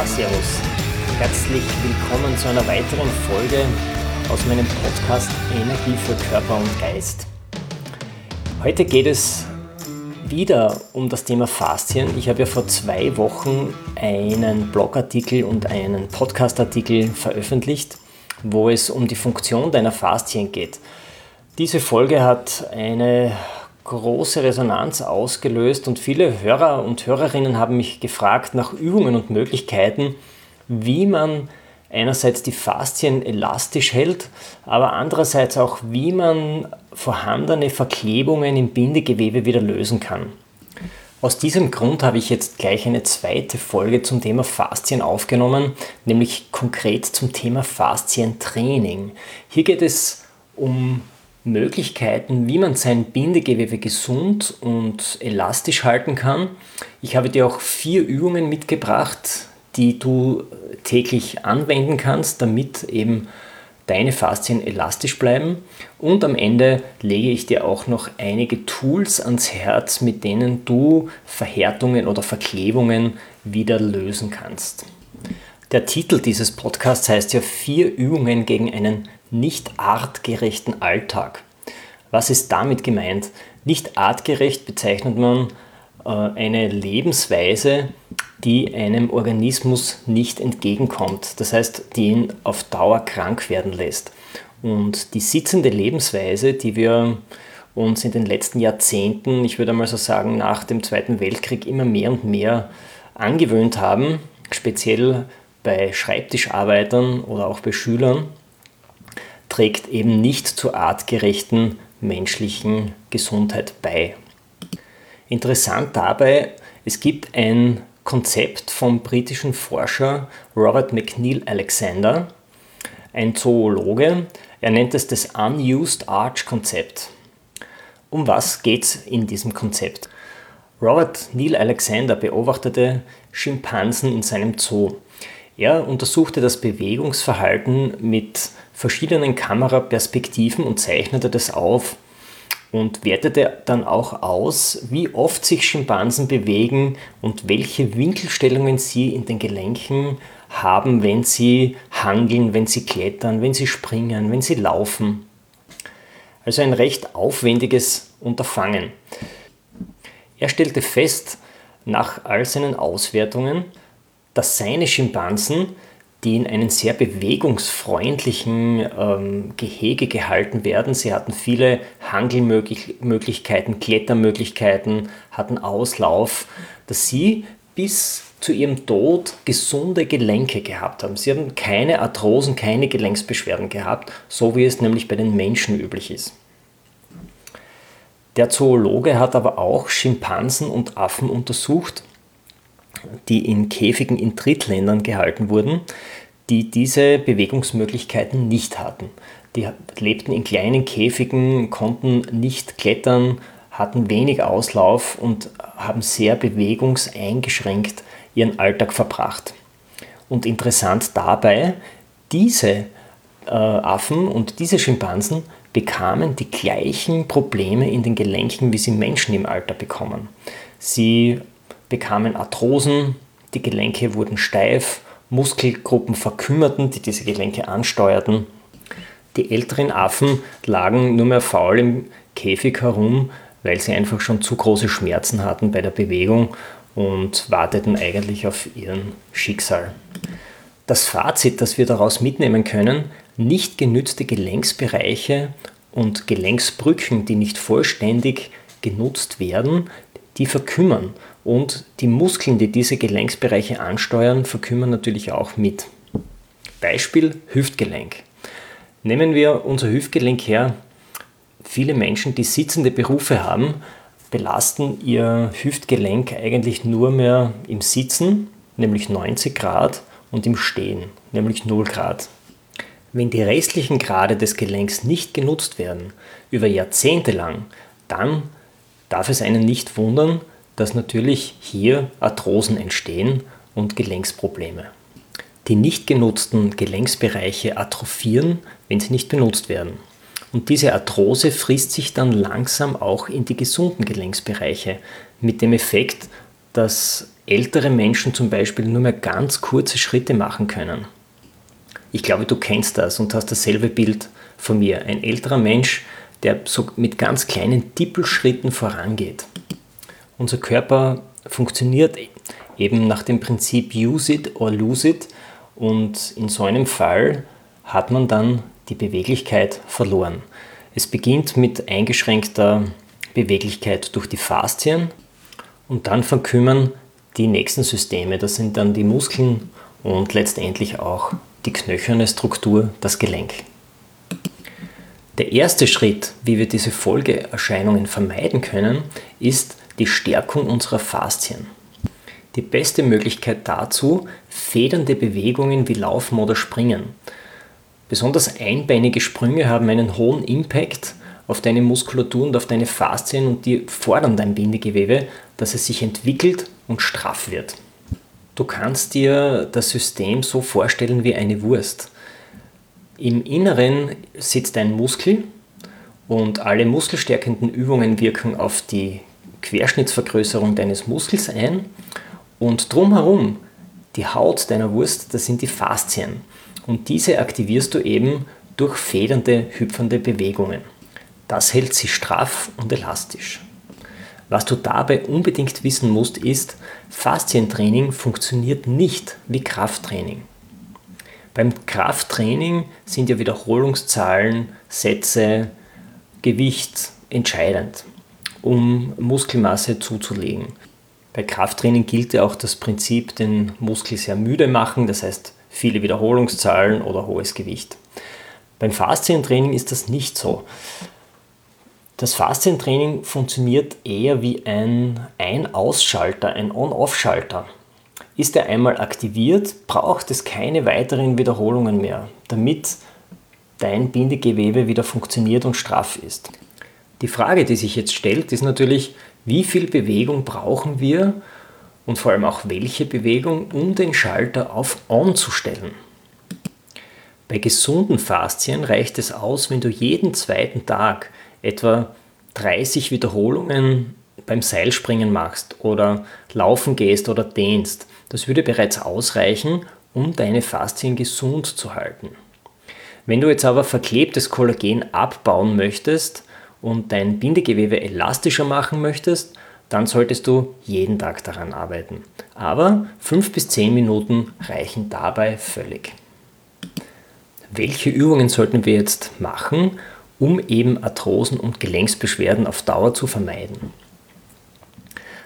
Ja, servus. Herzlich willkommen zu einer weiteren Folge aus meinem Podcast Energie für Körper und Geist. Heute geht es wieder um das Thema Faszien. Ich habe ja vor zwei Wochen einen Blogartikel und einen Podcastartikel veröffentlicht wo es um die Funktion deiner Faszien geht. Diese Folge hat eine große Resonanz ausgelöst und viele Hörer und Hörerinnen haben mich gefragt nach Übungen und Möglichkeiten, wie man einerseits die Faszien elastisch hält, aber andererseits auch, wie man vorhandene Verklebungen im Bindegewebe wieder lösen kann. Aus diesem Grund habe ich jetzt gleich eine zweite Folge zum Thema Faszien aufgenommen, nämlich konkret zum Thema Faszientraining. Hier geht es um Möglichkeiten, wie man sein Bindegewebe gesund und elastisch halten kann. Ich habe dir auch vier Übungen mitgebracht, die du täglich anwenden kannst, damit eben deine Faszien elastisch bleiben. Und am Ende lege ich dir auch noch einige Tools ans Herz, mit denen du Verhärtungen oder Verklebungen wieder lösen kannst. Der Titel dieses Podcasts heißt ja vier Übungen gegen einen nicht artgerechten Alltag. Was ist damit gemeint? Nicht artgerecht bezeichnet man äh, eine Lebensweise, die einem Organismus nicht entgegenkommt. Das heißt, die ihn auf Dauer krank werden lässt. Und die sitzende Lebensweise, die wir uns in den letzten Jahrzehnten, ich würde mal so sagen, nach dem Zweiten Weltkrieg immer mehr und mehr angewöhnt haben, speziell bei Schreibtischarbeitern oder auch bei Schülern, trägt eben nicht zur artgerechten menschlichen Gesundheit bei. Interessant dabei, es gibt ein Konzept vom britischen Forscher Robert McNeill Alexander, ein Zoologe. Er nennt es das Unused Arch Konzept. Um was geht es in diesem Konzept? Robert Neil Alexander beobachtete Schimpansen in seinem Zoo. Er untersuchte das Bewegungsverhalten mit verschiedenen Kameraperspektiven und zeichnete das auf und wertete dann auch aus, wie oft sich Schimpansen bewegen und welche Winkelstellungen sie in den Gelenken haben, wenn sie hangeln, wenn sie klettern, wenn sie springen, wenn sie laufen. Also ein recht aufwendiges Unterfangen. Er stellte fest, nach all seinen Auswertungen, dass seine Schimpansen die in einem sehr bewegungsfreundlichen ähm, Gehege gehalten werden. Sie hatten viele Hangelmöglichkeiten, Klettermöglichkeiten, hatten Auslauf, dass sie bis zu ihrem Tod gesunde Gelenke gehabt haben. Sie haben keine Arthrosen, keine Gelenksbeschwerden gehabt, so wie es nämlich bei den Menschen üblich ist. Der Zoologe hat aber auch Schimpansen und Affen untersucht die in Käfigen in Drittländern gehalten wurden, die diese Bewegungsmöglichkeiten nicht hatten. Die lebten in kleinen Käfigen, konnten nicht klettern, hatten wenig Auslauf und haben sehr bewegungseingeschränkt ihren Alltag verbracht. Und interessant dabei, diese äh, Affen und diese Schimpansen bekamen die gleichen Probleme in den Gelenken, wie sie Menschen im Alter bekommen. Sie bekamen Arthrosen, die Gelenke wurden steif, Muskelgruppen verkümmerten, die diese Gelenke ansteuerten. Die älteren Affen lagen nur mehr faul im Käfig herum, weil sie einfach schon zu große Schmerzen hatten bei der Bewegung und warteten eigentlich auf ihren Schicksal. Das Fazit, das wir daraus mitnehmen können, nicht genützte Gelenksbereiche und Gelenksbrücken, die nicht vollständig genutzt werden, die verkümmern und die Muskeln, die diese Gelenksbereiche ansteuern, verkümmern natürlich auch mit. Beispiel Hüftgelenk. Nehmen wir unser Hüftgelenk her. Viele Menschen, die sitzende Berufe haben, belasten ihr Hüftgelenk eigentlich nur mehr im Sitzen, nämlich 90 Grad, und im Stehen, nämlich 0 Grad. Wenn die restlichen Grade des Gelenks nicht genutzt werden, über Jahrzehnte lang, dann darf es einen nicht wundern, dass natürlich hier Arthrosen entstehen und Gelenksprobleme. Die nicht genutzten Gelenksbereiche atrophieren, wenn sie nicht benutzt werden. Und diese Arthrose frisst sich dann langsam auch in die gesunden Gelenksbereiche mit dem Effekt, dass ältere Menschen zum Beispiel nur mehr ganz kurze Schritte machen können. Ich glaube, du kennst das und hast dasselbe Bild von mir. Ein älterer Mensch, der so mit ganz kleinen Tippelschritten vorangeht. Unser Körper funktioniert eben nach dem Prinzip Use it or lose it und in so einem Fall hat man dann die Beweglichkeit verloren. Es beginnt mit eingeschränkter Beweglichkeit durch die Faszien und dann verkümmern die nächsten Systeme. Das sind dann die Muskeln und letztendlich auch die knöcherne Struktur, das Gelenk. Der erste Schritt, wie wir diese Folgeerscheinungen vermeiden können, ist die Stärkung unserer Faszien. Die beste Möglichkeit dazu, federnde Bewegungen wie Laufen oder Springen. Besonders einbeinige Sprünge haben einen hohen Impact auf deine Muskulatur und auf deine Faszien und die fordern dein Bindegewebe, dass es sich entwickelt und straff wird. Du kannst dir das System so vorstellen wie eine Wurst. Im Inneren sitzt ein Muskel und alle muskelstärkenden Übungen wirken auf die Querschnittsvergrößerung deines Muskels ein und drumherum die Haut deiner Wurst, das sind die Faszien. Und diese aktivierst du eben durch federnde, hüpfende Bewegungen. Das hält sie straff und elastisch. Was du dabei unbedingt wissen musst, ist, Faszientraining funktioniert nicht wie Krafttraining. Beim Krafttraining sind ja Wiederholungszahlen, Sätze, Gewicht entscheidend, um Muskelmasse zuzulegen. Bei Krafttraining gilt ja auch das Prinzip, den Muskel sehr müde machen, das heißt viele Wiederholungszahlen oder hohes Gewicht. Beim Faszientraining ist das nicht so. Das Faszientraining funktioniert eher wie ein Ein-Ausschalter, ein On-Off-Schalter. Ist er einmal aktiviert, braucht es keine weiteren Wiederholungen mehr, damit dein Bindegewebe wieder funktioniert und straff ist. Die Frage, die sich jetzt stellt, ist natürlich, wie viel Bewegung brauchen wir und vor allem auch welche Bewegung, um den Schalter auf On zu stellen. Bei gesunden Faszien reicht es aus, wenn du jeden zweiten Tag etwa 30 Wiederholungen beim Seilspringen machst oder laufen gehst oder dehnst. Das würde bereits ausreichen, um deine Faszien gesund zu halten. Wenn du jetzt aber verklebtes Kollagen abbauen möchtest und dein Bindegewebe elastischer machen möchtest, dann solltest du jeden Tag daran arbeiten. Aber 5 bis 10 Minuten reichen dabei völlig. Welche Übungen sollten wir jetzt machen, um eben Arthrosen und Gelenksbeschwerden auf Dauer zu vermeiden?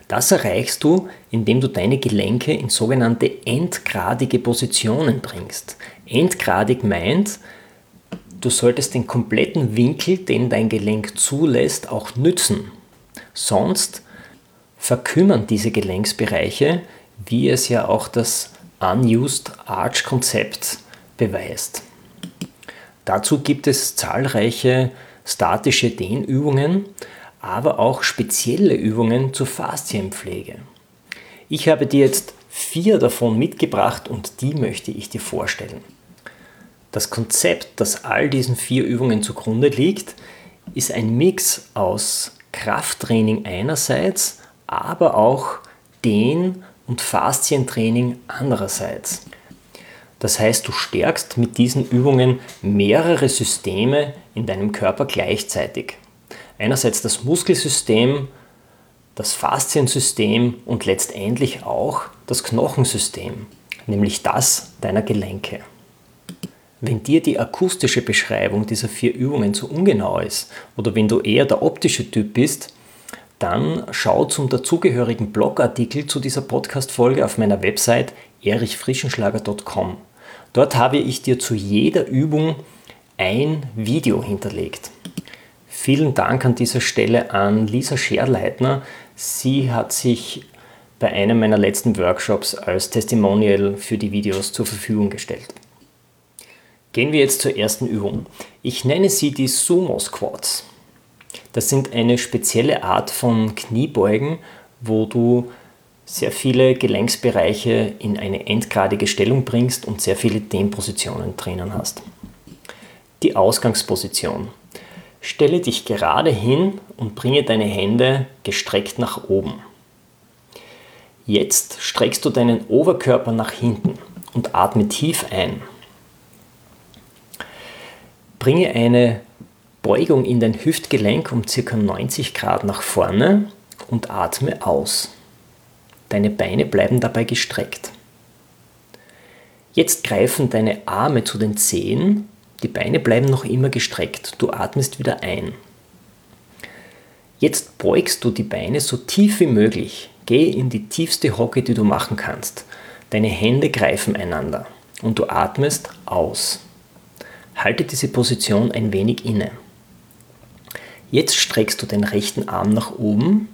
Das erreichst du, indem du deine Gelenke in sogenannte endgradige Positionen bringst. Endgradig meint, du solltest den kompletten Winkel, den dein Gelenk zulässt, auch nützen. Sonst verkümmern diese Gelenksbereiche, wie es ja auch das Unused Arch Konzept beweist. Dazu gibt es zahlreiche statische Dehnübungen, aber auch spezielle Übungen zur Faszienpflege. Ich habe dir jetzt vier davon mitgebracht und die möchte ich dir vorstellen. Das Konzept, das all diesen vier Übungen zugrunde liegt, ist ein Mix aus Krafttraining einerseits, aber auch Dehn- und Faszientraining andererseits. Das heißt, du stärkst mit diesen Übungen mehrere Systeme in deinem Körper gleichzeitig. Einerseits das Muskelsystem, das Fasziensystem und letztendlich auch das Knochensystem, nämlich das deiner Gelenke. Wenn dir die akustische Beschreibung dieser vier Übungen zu ungenau ist oder wenn du eher der optische Typ bist, dann schau zum dazugehörigen Blogartikel zu dieser Podcast-Folge auf meiner Website erichfrischenschlager.com. Dort habe ich dir zu jeder Übung ein Video hinterlegt. Vielen Dank an dieser Stelle an Lisa Scherleitner. Sie hat sich bei einem meiner letzten Workshops als Testimonial für die Videos zur Verfügung gestellt. Gehen wir jetzt zur ersten Übung. Ich nenne sie die Sumo Squats. Das sind eine spezielle Art von Kniebeugen, wo du sehr viele Gelenksbereiche in eine endgradige Stellung bringst und sehr viele Dehnpositionen drinnen hast. Die Ausgangsposition. Stelle dich gerade hin und bringe deine Hände gestreckt nach oben. Jetzt streckst du deinen Oberkörper nach hinten und atme tief ein. Bringe eine Beugung in dein Hüftgelenk um ca. 90 Grad nach vorne und atme aus. Deine Beine bleiben dabei gestreckt. Jetzt greifen deine Arme zu den Zehen, die Beine bleiben noch immer gestreckt, du atmest wieder ein. Jetzt beugst du die Beine so tief wie möglich, geh in die tiefste Hocke, die du machen kannst. Deine Hände greifen einander und du atmest aus. Halte diese Position ein wenig inne. Jetzt streckst du den rechten Arm nach oben,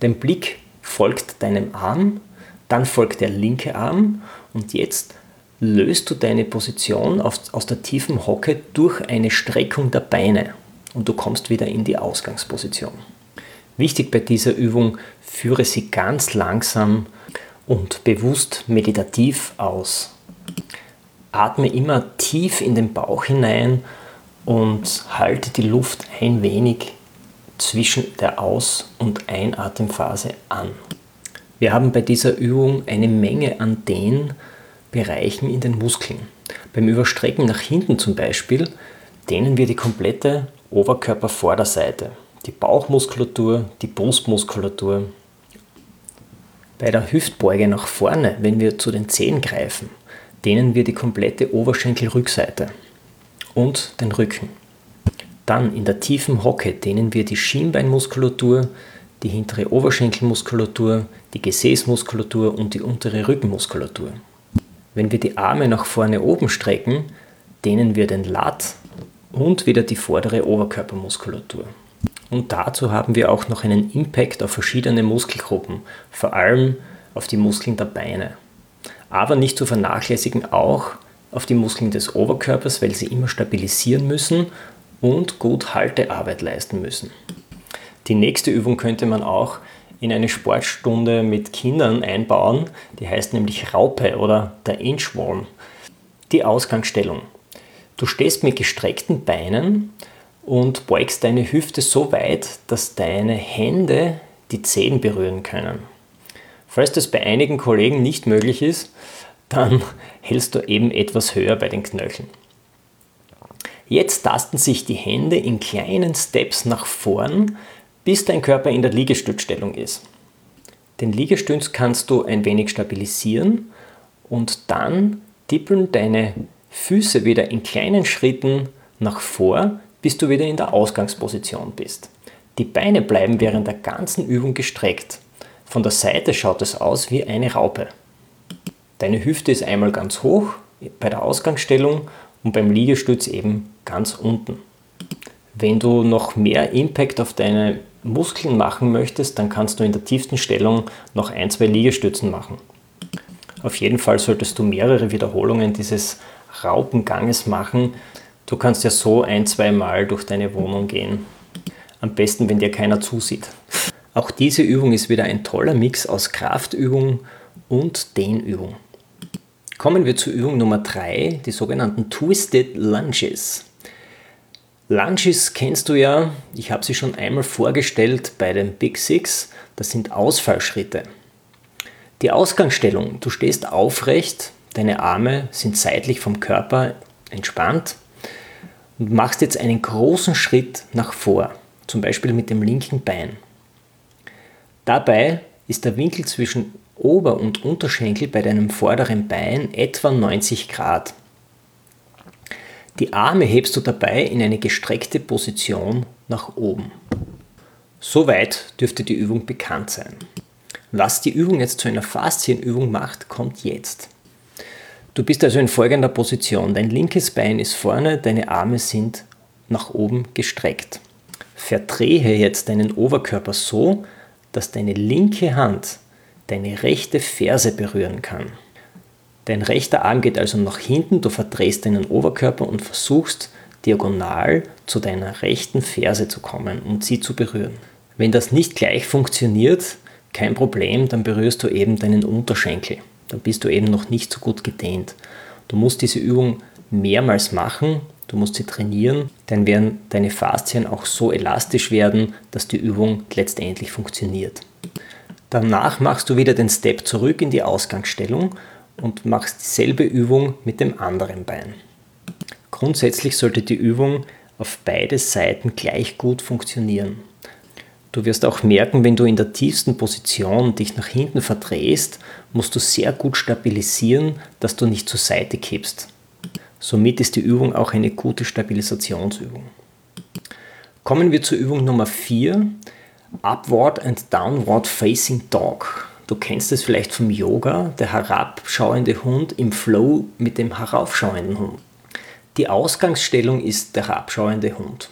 dein Blick folgt deinem Arm, dann folgt der linke Arm und jetzt löst du deine Position aus der tiefen Hocke durch eine Streckung der Beine und du kommst wieder in die Ausgangsposition. Wichtig bei dieser Übung, führe sie ganz langsam und bewusst meditativ aus. Atme immer tief in den Bauch hinein und halte die Luft ein wenig zwischen der Aus- und Einatemphase an. Wir haben bei dieser Übung eine Menge an Dehnbereichen in den Muskeln. Beim Überstrecken nach hinten zum Beispiel dehnen wir die komplette Oberkörpervorderseite, die Bauchmuskulatur, die Brustmuskulatur. Bei der Hüftbeuge nach vorne, wenn wir zu den Zehen greifen, dehnen wir die komplette Oberschenkelrückseite und den Rücken. Dann in der tiefen Hocke dehnen wir die Schienbeinmuskulatur, die hintere Oberschenkelmuskulatur, die Gesäßmuskulatur und die untere Rückenmuskulatur. Wenn wir die Arme nach vorne oben strecken, dehnen wir den Lat und wieder die vordere Oberkörpermuskulatur. Und dazu haben wir auch noch einen Impact auf verschiedene Muskelgruppen, vor allem auf die Muskeln der Beine aber nicht zu vernachlässigen auch auf die Muskeln des Oberkörpers, weil sie immer stabilisieren müssen und gut Haltearbeit leisten müssen. Die nächste Übung könnte man auch in eine Sportstunde mit Kindern einbauen, die heißt nämlich Raupe oder der Inchworm. Die Ausgangsstellung. Du stehst mit gestreckten Beinen und beugst deine Hüfte so weit, dass deine Hände die Zehen berühren können. Falls das bei einigen Kollegen nicht möglich ist, dann hältst du eben etwas höher bei den Knöcheln. Jetzt tasten sich die Hände in kleinen Steps nach vorn, bis dein Körper in der Liegestützstellung ist. Den Liegestütz kannst du ein wenig stabilisieren und dann tippeln deine Füße wieder in kleinen Schritten nach vor, bis du wieder in der Ausgangsposition bist. Die Beine bleiben während der ganzen Übung gestreckt. Von der Seite schaut es aus wie eine Raupe. Deine Hüfte ist einmal ganz hoch bei der Ausgangsstellung und beim Liegestütz eben ganz unten. Wenn du noch mehr Impact auf deine Muskeln machen möchtest, dann kannst du in der tiefsten Stellung noch ein, zwei Liegestützen machen. Auf jeden Fall solltest du mehrere Wiederholungen dieses Raupenganges machen. Du kannst ja so ein, zwei Mal durch deine Wohnung gehen. Am besten, wenn dir keiner zusieht. Auch diese Übung ist wieder ein toller Mix aus Kraftübung und Dehnübung. Kommen wir zur Übung Nummer 3, die sogenannten Twisted Lunges. Lunges kennst du ja, ich habe sie schon einmal vorgestellt bei den Big Six, das sind Ausfallschritte. Die Ausgangsstellung, du stehst aufrecht, deine Arme sind seitlich vom Körper entspannt und machst jetzt einen großen Schritt nach vor, zum Beispiel mit dem linken Bein. Dabei ist der Winkel zwischen Ober- und Unterschenkel bei deinem vorderen Bein etwa 90 Grad. Die Arme hebst du dabei in eine gestreckte Position nach oben. Soweit dürfte die Übung bekannt sein. Was die Übung jetzt zu einer Faszienübung macht, kommt jetzt. Du bist also in folgender Position. Dein linkes Bein ist vorne, deine Arme sind nach oben gestreckt. Verdrehe jetzt deinen Oberkörper so, dass deine linke Hand deine rechte Ferse berühren kann. Dein rechter Arm geht also nach hinten, du verdrehst deinen Oberkörper und versuchst diagonal zu deiner rechten Ferse zu kommen und sie zu berühren. Wenn das nicht gleich funktioniert, kein Problem, dann berührst du eben deinen Unterschenkel. Dann bist du eben noch nicht so gut gedehnt. Du musst diese Übung mehrmals machen, du musst sie trainieren, dann werden deine Faszien auch so elastisch werden, dass die Übung letztendlich funktioniert. Danach machst du wieder den Step zurück in die Ausgangsstellung und machst dieselbe Übung mit dem anderen Bein. Grundsätzlich sollte die Übung auf beide Seiten gleich gut funktionieren. Du wirst auch merken, wenn du in der tiefsten Position dich nach hinten verdrehst, musst du sehr gut stabilisieren, dass du nicht zur Seite kippst. Somit ist die Übung auch eine gute Stabilisationsübung. Kommen wir zur Übung Nummer 4. Upward and Downward Facing Dog. Du kennst es vielleicht vom Yoga, der herabschauende Hund im Flow mit dem heraufschauenden Hund. Die Ausgangsstellung ist der herabschauende Hund,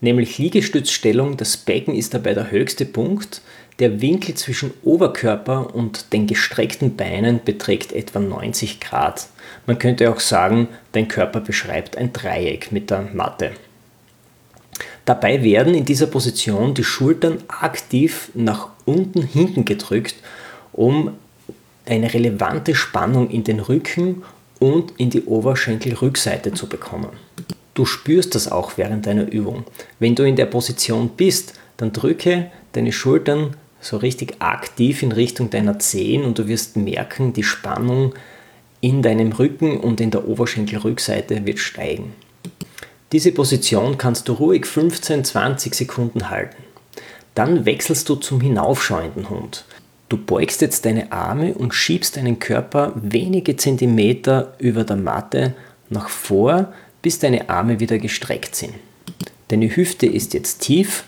nämlich Liegestützstellung, das Becken ist dabei der höchste Punkt, der Winkel zwischen Oberkörper und den gestreckten Beinen beträgt etwa 90 Grad. Man könnte auch sagen, dein Körper beschreibt ein Dreieck mit der Matte. Dabei werden in dieser Position die Schultern aktiv nach unten hinten gedrückt, um eine relevante Spannung in den Rücken und in die Oberschenkelrückseite zu bekommen. Du spürst das auch während deiner Übung. Wenn du in der Position bist, dann drücke deine Schultern so richtig aktiv in Richtung deiner Zehen und du wirst merken, die Spannung in deinem Rücken und in der Oberschenkelrückseite wird steigen. Diese Position kannst du ruhig 15-20 Sekunden halten. Dann wechselst du zum hinaufschauenden Hund. Du beugst jetzt deine Arme und schiebst deinen Körper wenige Zentimeter über der Matte nach vor, bis deine Arme wieder gestreckt sind. Deine Hüfte ist jetzt tief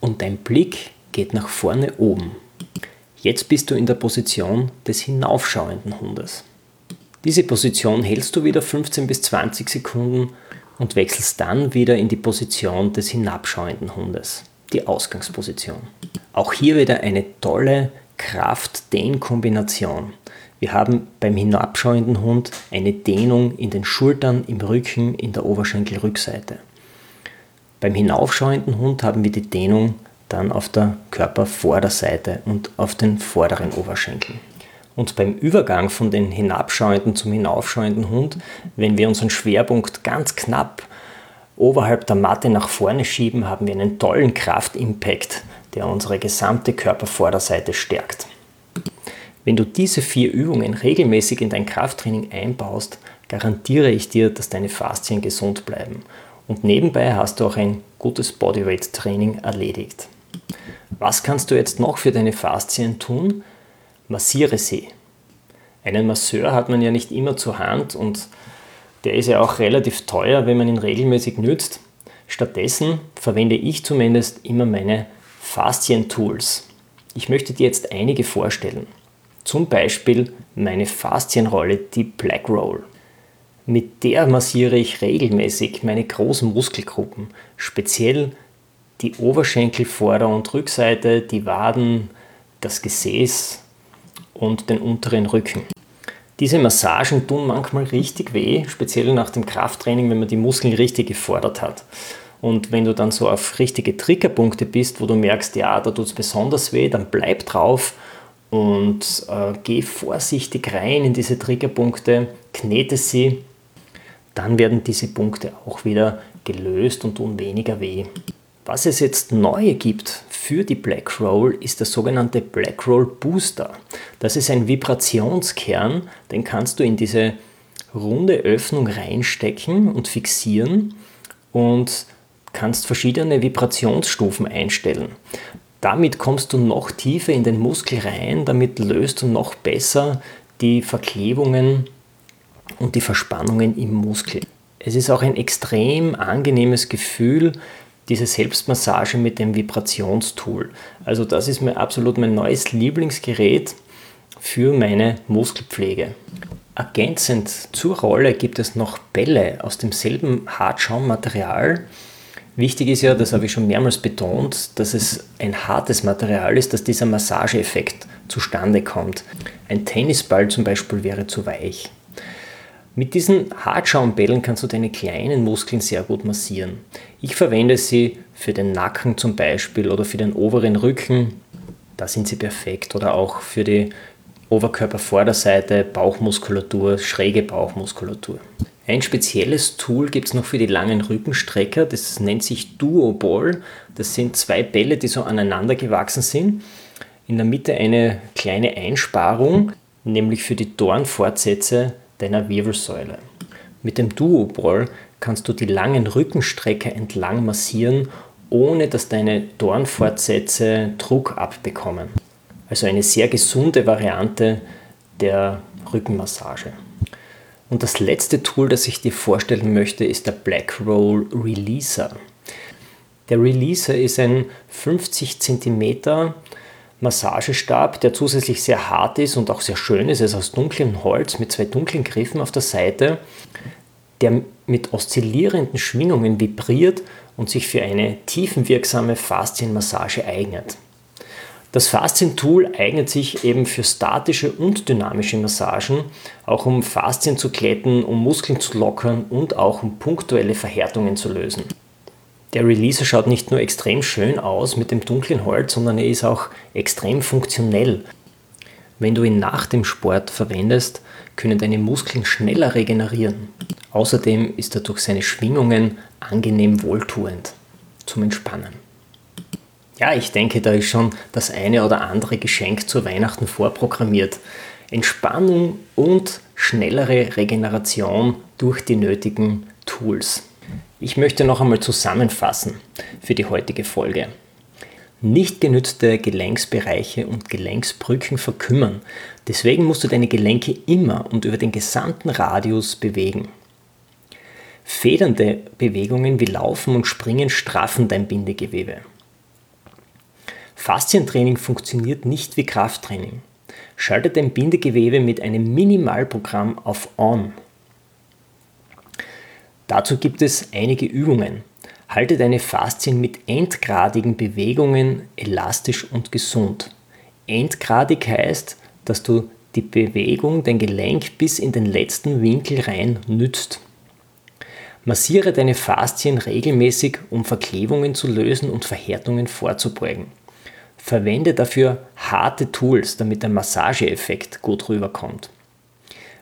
und dein Blick geht nach vorne oben. Jetzt bist du in der Position des hinaufschauenden Hundes. Diese Position hältst du wieder 15 bis 20 Sekunden und wechselst dann wieder in die Position des hinabschauenden Hundes, die Ausgangsposition. Auch hier wieder eine tolle Kraft-Dehn-Kombination. Wir haben beim hinabschauenden Hund eine Dehnung in den Schultern, im Rücken, in der Oberschenkelrückseite. Beim hinaufschauenden Hund haben wir die Dehnung dann auf der Körpervorderseite und auf den vorderen Oberschenkeln. Und beim Übergang von den hinabschauenden zum hinaufschauenden Hund, wenn wir unseren Schwerpunkt ganz knapp oberhalb der Matte nach vorne schieben, haben wir einen tollen Kraftimpact, der unsere gesamte Körpervorderseite stärkt. Wenn du diese vier Übungen regelmäßig in dein Krafttraining einbaust, garantiere ich dir, dass deine Faszien gesund bleiben. Und nebenbei hast du auch ein gutes Bodyweight-Training erledigt. Was kannst du jetzt noch für deine Faszien tun? Massiere sie. Einen Masseur hat man ja nicht immer zur Hand und der ist ja auch relativ teuer, wenn man ihn regelmäßig nützt. Stattdessen verwende ich zumindest immer meine Faszien-Tools. Ich möchte dir jetzt einige vorstellen. Zum Beispiel meine Faszienrolle, die Black Roll. Mit der massiere ich regelmäßig meine großen Muskelgruppen, speziell die Oberschenkel, Vorder- und Rückseite, die Waden, das Gesäß, und den unteren Rücken. Diese Massagen tun manchmal richtig weh, speziell nach dem Krafttraining, wenn man die Muskeln richtig gefordert hat. Und wenn du dann so auf richtige Triggerpunkte bist, wo du merkst, ja, da tut es besonders weh, dann bleib drauf und äh, geh vorsichtig rein in diese Triggerpunkte, knete sie, dann werden diese Punkte auch wieder gelöst und tun weniger weh. Was es jetzt neu gibt für die Black Roll ist der sogenannte Black Roll Booster. Das ist ein Vibrationskern, den kannst du in diese runde Öffnung reinstecken und fixieren und kannst verschiedene Vibrationsstufen einstellen. Damit kommst du noch tiefer in den Muskel rein, damit löst du noch besser die Verklebungen und die Verspannungen im Muskel. Es ist auch ein extrem angenehmes Gefühl, diese Selbstmassage mit dem Vibrationstool. Also das ist mir absolut mein neues Lieblingsgerät für meine Muskelpflege. Ergänzend zur Rolle gibt es noch Bälle aus demselben Hartschaummaterial Wichtig ist ja, das habe ich schon mehrmals betont, dass es ein hartes Material ist, dass dieser Massageeffekt zustande kommt. Ein Tennisball zum Beispiel wäre zu weich. Mit diesen Hartschaumbällen kannst du deine kleinen Muskeln sehr gut massieren. Ich verwende sie für den Nacken zum Beispiel oder für den oberen Rücken. Da sind sie perfekt. Oder auch für die Oberkörpervorderseite, Bauchmuskulatur, schräge Bauchmuskulatur. Ein spezielles Tool gibt es noch für die langen Rückenstrecker, das nennt sich Duo Ball. Das sind zwei Bälle, die so aneinander gewachsen sind. In der Mitte eine kleine Einsparung, nämlich für die Dornfortsätze deiner Wirbelsäule. Mit dem Duo Ball kannst du die langen Rückenstrecker entlang massieren, ohne dass deine Dornfortsätze Druck abbekommen. Also eine sehr gesunde Variante der Rückenmassage. Und das letzte Tool, das ich dir vorstellen möchte, ist der Black Roll Releaser. Der Releaser ist ein 50 cm Massagestab, der zusätzlich sehr hart ist und auch sehr schön ist. Er ist aus dunklem Holz mit zwei dunklen Griffen auf der Seite, der mit oszillierenden Schwingungen vibriert und sich für eine tiefenwirksame Faszienmassage eignet. Das Faszien-Tool eignet sich eben für statische und dynamische Massagen, auch um Faszien zu glätten, um Muskeln zu lockern und auch um punktuelle Verhärtungen zu lösen. Der Releaser schaut nicht nur extrem schön aus mit dem dunklen Holz, sondern er ist auch extrem funktionell. Wenn du ihn nach dem Sport verwendest, können deine Muskeln schneller regenerieren. Außerdem ist er durch seine Schwingungen angenehm wohltuend zum Entspannen. Ja, ich denke, da ist schon das eine oder andere Geschenk zu Weihnachten vorprogrammiert. Entspannung und schnellere Regeneration durch die nötigen Tools. Ich möchte noch einmal zusammenfassen für die heutige Folge. Nicht genützte Gelenksbereiche und Gelenksbrücken verkümmern. Deswegen musst du deine Gelenke immer und über den gesamten Radius bewegen. Federnde Bewegungen wie Laufen und Springen straffen dein Bindegewebe. Faszientraining funktioniert nicht wie Krafttraining. Schalte dein Bindegewebe mit einem Minimalprogramm auf On. Dazu gibt es einige Übungen. Halte deine Faszien mit endgradigen Bewegungen elastisch und gesund. Endgradig heißt, dass du die Bewegung, dein Gelenk bis in den letzten Winkel rein nützt. Massiere deine Faszien regelmäßig, um Verklebungen zu lösen und Verhärtungen vorzubeugen. Verwende dafür harte Tools, damit der Massageeffekt gut rüberkommt.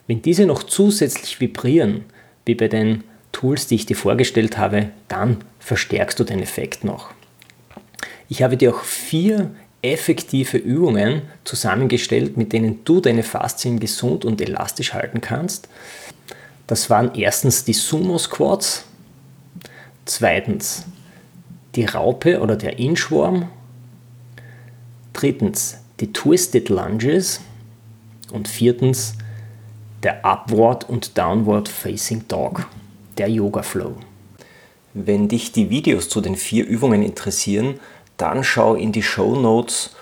Wenn diese noch zusätzlich vibrieren, wie bei den Tools, die ich dir vorgestellt habe, dann verstärkst du den Effekt noch. Ich habe dir auch vier effektive Übungen zusammengestellt, mit denen du deine Faszien gesund und elastisch halten kannst. Das waren erstens die Sumo Squats, zweitens die Raupe oder der Inchworm Drittens die Twisted Lunges. Und viertens der Upward und Downward Facing Dog, der Yoga Flow. Wenn dich die Videos zu den vier Übungen interessieren, dann schau in die Show Notes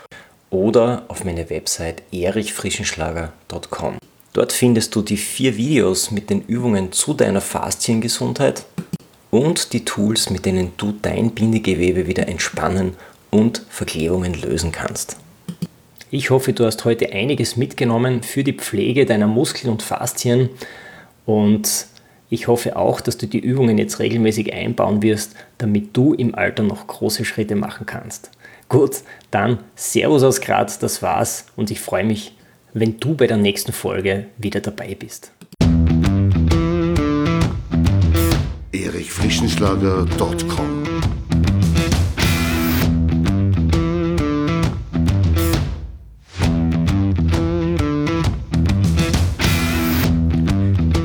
oder auf meine Website erichfrischenschlager.com. Dort findest du die vier Videos mit den Übungen zu deiner Fasziengesundheit und die Tools, mit denen du dein Bindegewebe wieder entspannen und Verklebungen lösen kannst. Ich hoffe, du hast heute einiges mitgenommen für die Pflege deiner Muskeln und Faszien und ich hoffe auch, dass du die Übungen jetzt regelmäßig einbauen wirst, damit du im Alter noch große Schritte machen kannst. Gut, dann Servus aus Graz, das war's und ich freue mich, wenn du bei der nächsten Folge wieder dabei bist. erichfrischenschlager.com